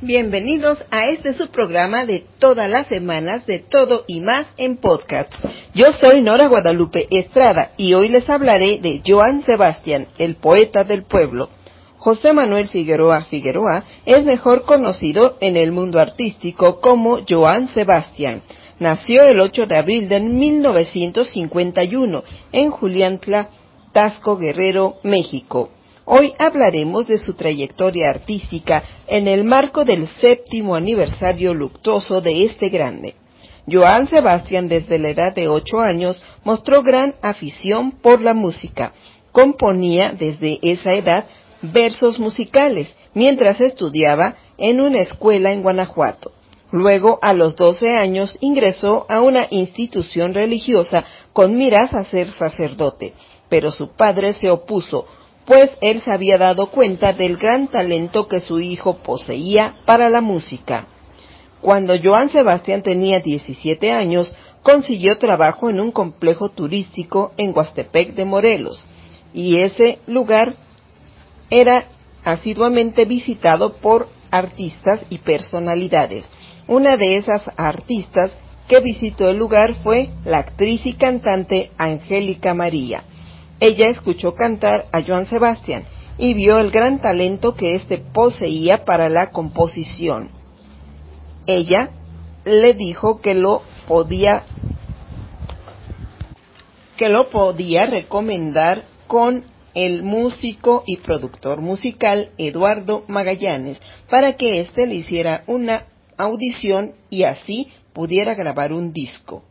Bienvenidos a este subprograma de todas las semanas de todo y más en podcast. Yo soy Nora Guadalupe Estrada y hoy les hablaré de Joan Sebastián, el poeta del pueblo. José Manuel Figueroa Figueroa es mejor conocido en el mundo artístico como Joan Sebastián. Nació el 8 de abril de 1951 en Juliantla, Tasco Guerrero, México. Hoy hablaremos de su trayectoria artística en el marco del séptimo aniversario luctuoso de este grande. Joan Sebastián desde la edad de ocho años mostró gran afición por la música. Componía desde esa edad versos musicales mientras estudiaba en una escuela en Guanajuato. Luego, a los doce años, ingresó a una institución religiosa con miras a ser sacerdote, pero su padre se opuso, pues él se había dado cuenta del gran talento que su hijo poseía para la música. Cuando Joan Sebastián tenía 17 años, consiguió trabajo en un complejo turístico en Huastepec de Morelos, y ese lugar era asiduamente visitado por artistas y personalidades. Una de esas artistas que visitó el lugar fue la actriz y cantante Angélica María. Ella escuchó cantar a Joan Sebastián y vio el gran talento que éste poseía para la composición. Ella le dijo que lo podía que lo podía recomendar con el músico y productor musical Eduardo Magallanes para que éste le hiciera una audición y así pudiera grabar un disco.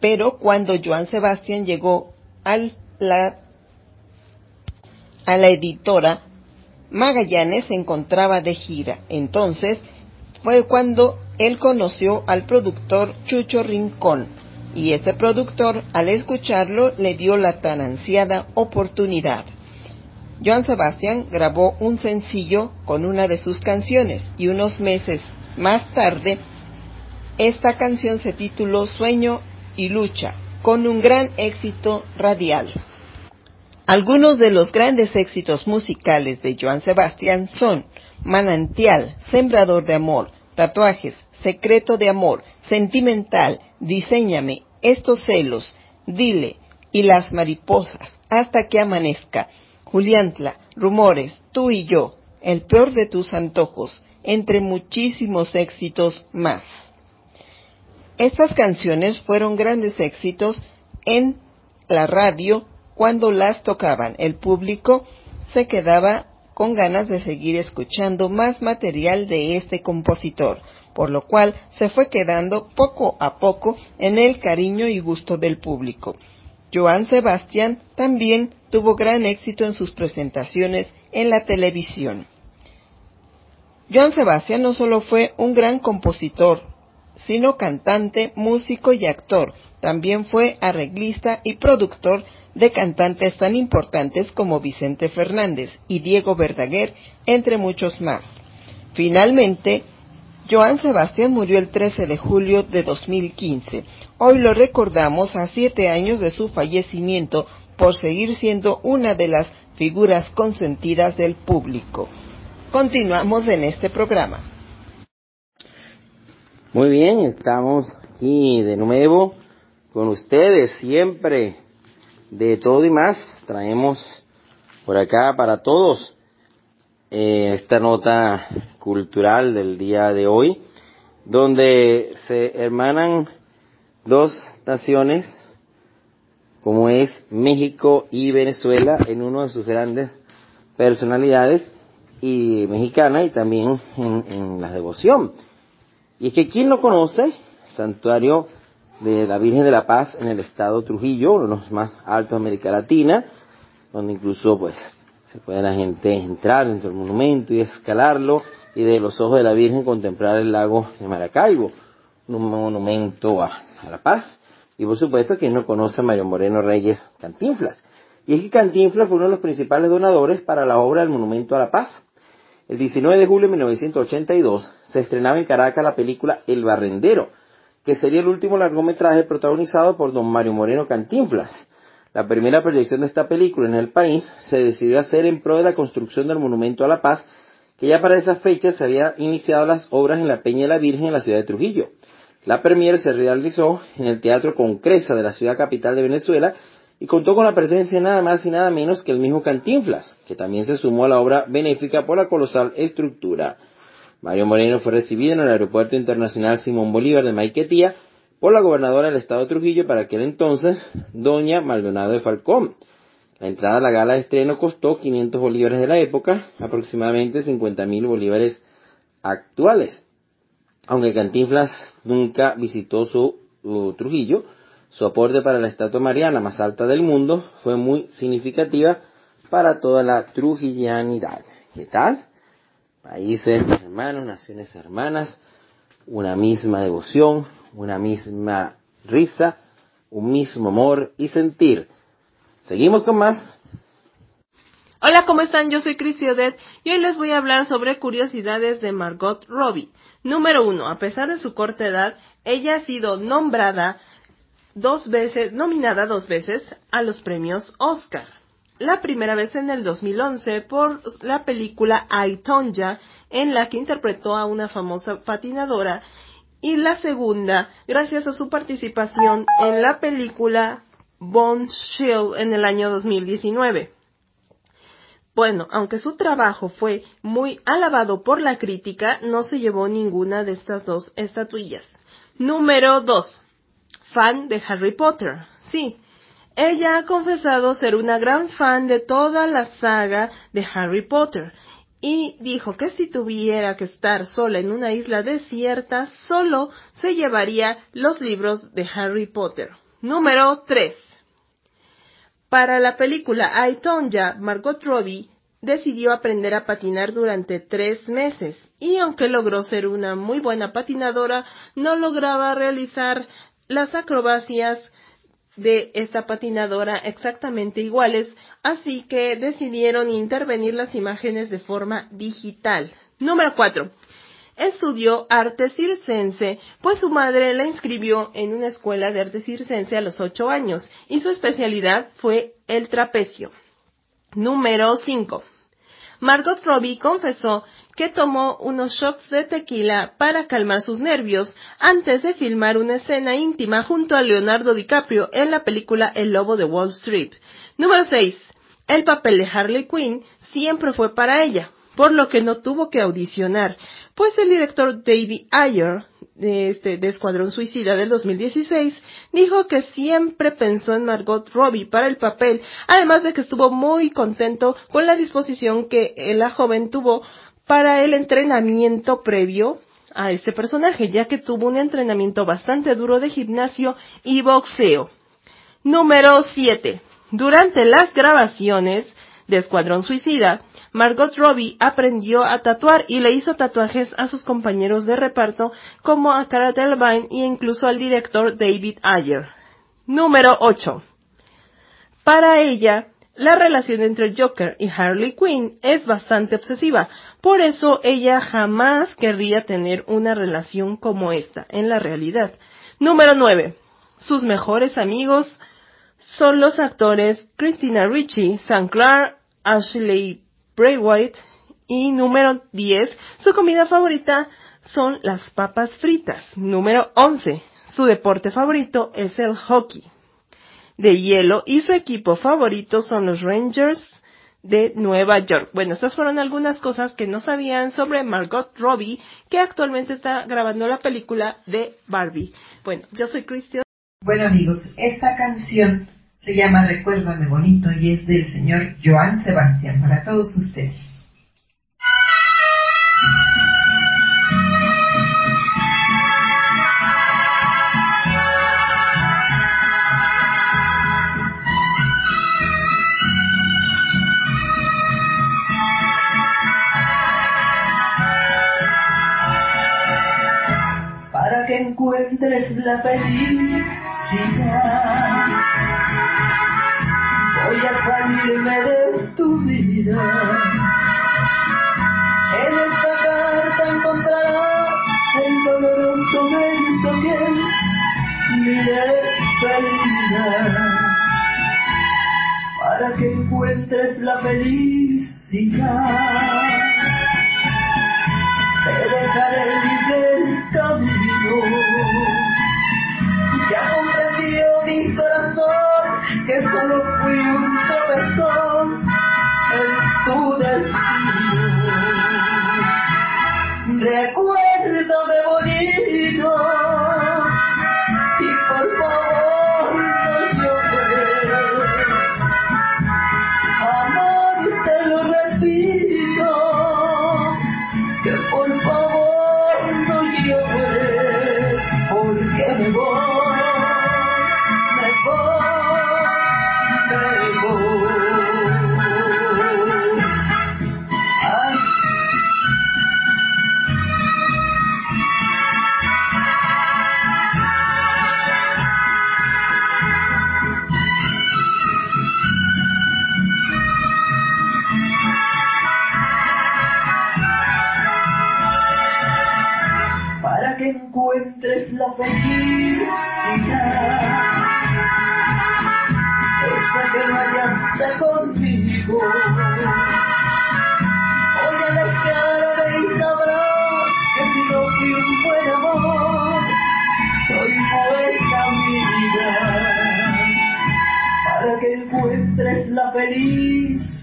Pero cuando Joan Sebastián llegó al la, a la editora, Magallanes se encontraba de gira. Entonces fue cuando él conoció al productor Chucho Rincón y este productor al escucharlo le dio la tan ansiada oportunidad. Joan Sebastián grabó un sencillo con una de sus canciones y unos meses más tarde esta canción se tituló Sueño y Lucha con un gran éxito radial. Algunos de los grandes éxitos musicales de Joan Sebastián son Manantial, Sembrador de Amor, Tatuajes, Secreto de Amor, Sentimental, Diseñame, Estos celos, Dile y Las Mariposas, Hasta que amanezca, Juliantla, Rumores, Tú y yo, El peor de tus antojos, entre muchísimos éxitos más. Estas canciones fueron grandes éxitos en la radio cuando las tocaban. El público se quedaba con ganas de seguir escuchando más material de este compositor, por lo cual se fue quedando poco a poco en el cariño y gusto del público. Joan Sebastián también tuvo gran éxito en sus presentaciones en la televisión. Joan Sebastián no solo fue un gran compositor, sino cantante, músico y actor. También fue arreglista y productor de cantantes tan importantes como Vicente Fernández y Diego Verdaguer, entre muchos más. Finalmente, Joan Sebastián murió el 13 de julio de 2015. Hoy lo recordamos a siete años de su fallecimiento por seguir siendo una de las figuras consentidas del público. Continuamos en este programa. Muy bien, estamos aquí de nuevo con ustedes, siempre de todo y más. Traemos por acá para todos eh, esta nota cultural del día de hoy, donde se hermanan dos naciones, como es México y Venezuela, en uno de sus grandes personalidades, y mexicana, y también en, en la devoción y es que quien no conoce, santuario de la Virgen de la Paz en el estado Trujillo, uno de los más altos de América Latina, donde incluso pues se puede la gente entrar dentro del monumento y escalarlo y de los ojos de la Virgen contemplar el lago de Maracaibo. un monumento a, la paz. Y por supuesto, quien no conoce a Mario Moreno Reyes Cantinflas. Y es que Cantinflas fue uno de los principales donadores para la obra del Monumento a la Paz. El 19 de julio de 1982 se estrenaba en Caracas la película El Barrendero, que sería el último largometraje protagonizado por don Mario Moreno Cantinflas. La primera proyección de esta película en el país se decidió hacer en pro de la construcción del Monumento a la Paz, que ya para esa fecha se había iniciado las obras en la Peña de la Virgen en la ciudad de Trujillo. La premier se realizó en el Teatro Concresa de la ciudad capital de Venezuela y contó con la presencia nada más y nada menos que el mismo Cantinflas, que también se sumó a la obra benéfica por la colosal estructura. Mario Moreno fue recibido en el Aeropuerto Internacional Simón Bolívar de Maiquetía por la gobernadora del estado de Trujillo para aquel entonces, doña Maldonado de Falcón. La entrada a la gala de estreno costó 500 bolívares de la época, aproximadamente 50.000 bolívares actuales. Aunque Cantinflas nunca visitó su Trujillo, su aporte para la estatua mariana más alta del mundo fue muy significativa para toda la trujillanidad. ¿Qué tal? Países hermanos, naciones hermanas, una misma devoción, una misma risa, un mismo amor y sentir. Seguimos con más. Hola, ¿cómo están? Yo soy Cristi Odette y hoy les voy a hablar sobre curiosidades de Margot Robbie. Número uno, a pesar de su corta edad, ella ha sido nombrada dos veces, nominada dos veces a los premios Oscar. La primera vez en el 2011 por la película I, en la que interpretó a una famosa patinadora, y la segunda gracias a su participación en la película Bone Shield en el año 2019. Bueno, aunque su trabajo fue muy alabado por la crítica, no se llevó ninguna de estas dos estatuillas. Número 2 fan de Harry Potter. Sí, ella ha confesado ser una gran fan de toda la saga de Harry Potter y dijo que si tuviera que estar sola en una isla desierta, solo se llevaría los libros de Harry Potter. Número 3. Para la película I, Tonya, Margot Robbie decidió aprender a patinar durante tres meses y aunque logró ser una muy buena patinadora, no lograba realizar las acrobacias de esta patinadora exactamente iguales, así que decidieron intervenir las imágenes de forma digital. Número 4. Estudió arte circense, pues su madre la inscribió en una escuela de arte circense a los 8 años y su especialidad fue el trapecio. Número 5. Margot Robbie confesó que tomó unos shots de tequila para calmar sus nervios antes de filmar una escena íntima junto a Leonardo DiCaprio en la película El Lobo de Wall Street. Número 6. El papel de Harley Quinn siempre fue para ella, por lo que no tuvo que audicionar, pues el director David Ayer de, este, de Escuadrón Suicida del 2016 dijo que siempre pensó en Margot Robbie para el papel, además de que estuvo muy contento con la disposición que la joven tuvo para el entrenamiento previo a este personaje, ya que tuvo un entrenamiento bastante duro de gimnasio y boxeo. Número 7. Durante las grabaciones de Escuadrón Suicida, Margot Robbie aprendió a tatuar y le hizo tatuajes a sus compañeros de reparto como a Cara Delevingne e incluso al director David Ayer. Número 8. Para ella, la relación entre Joker y Harley Quinn es bastante obsesiva, por eso ella jamás querría tener una relación como esta en la realidad. Número 9. Sus mejores amigos son los actores Christina Ricci, Sam Clark, Ashley Bray White y número 10. Su comida favorita son las papas fritas. Número 11. Su deporte favorito es el hockey de hielo y su equipo favorito son los Rangers de Nueva York. Bueno, estas fueron algunas cosas que no sabían sobre Margot Robbie, que actualmente está grabando la película de Barbie. Bueno, yo soy Cristian. Bueno amigos, esta canción se llama Recuérdame Bonito y es del señor Joan Sebastián para todos ustedes. Encuentres la felicidad. Voy a salirme de tu vida. En esta carta encontrarás el doloroso verso que es mi despedida. Para que encuentres la felicidad lo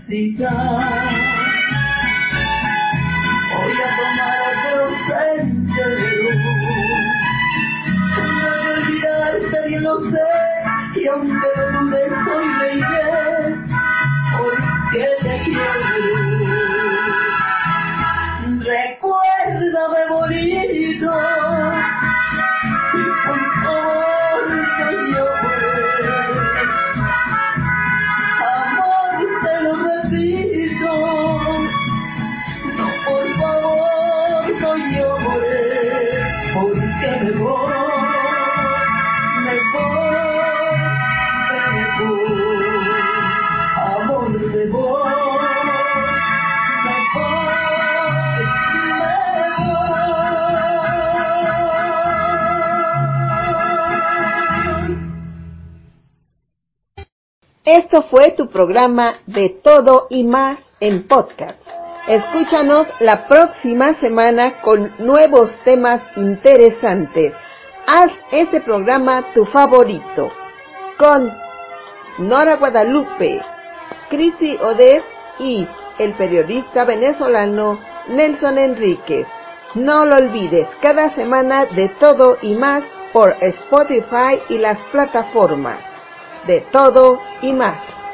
felicidad. Esto fue tu programa de todo y más en podcast. Escúchanos la próxima semana con nuevos temas interesantes. Haz este programa tu favorito. Con Nora Guadalupe, Cristi Odez y el periodista venezolano Nelson Enríquez. No lo olvides, cada semana de todo y más por Spotify y las plataformas. De todo y más.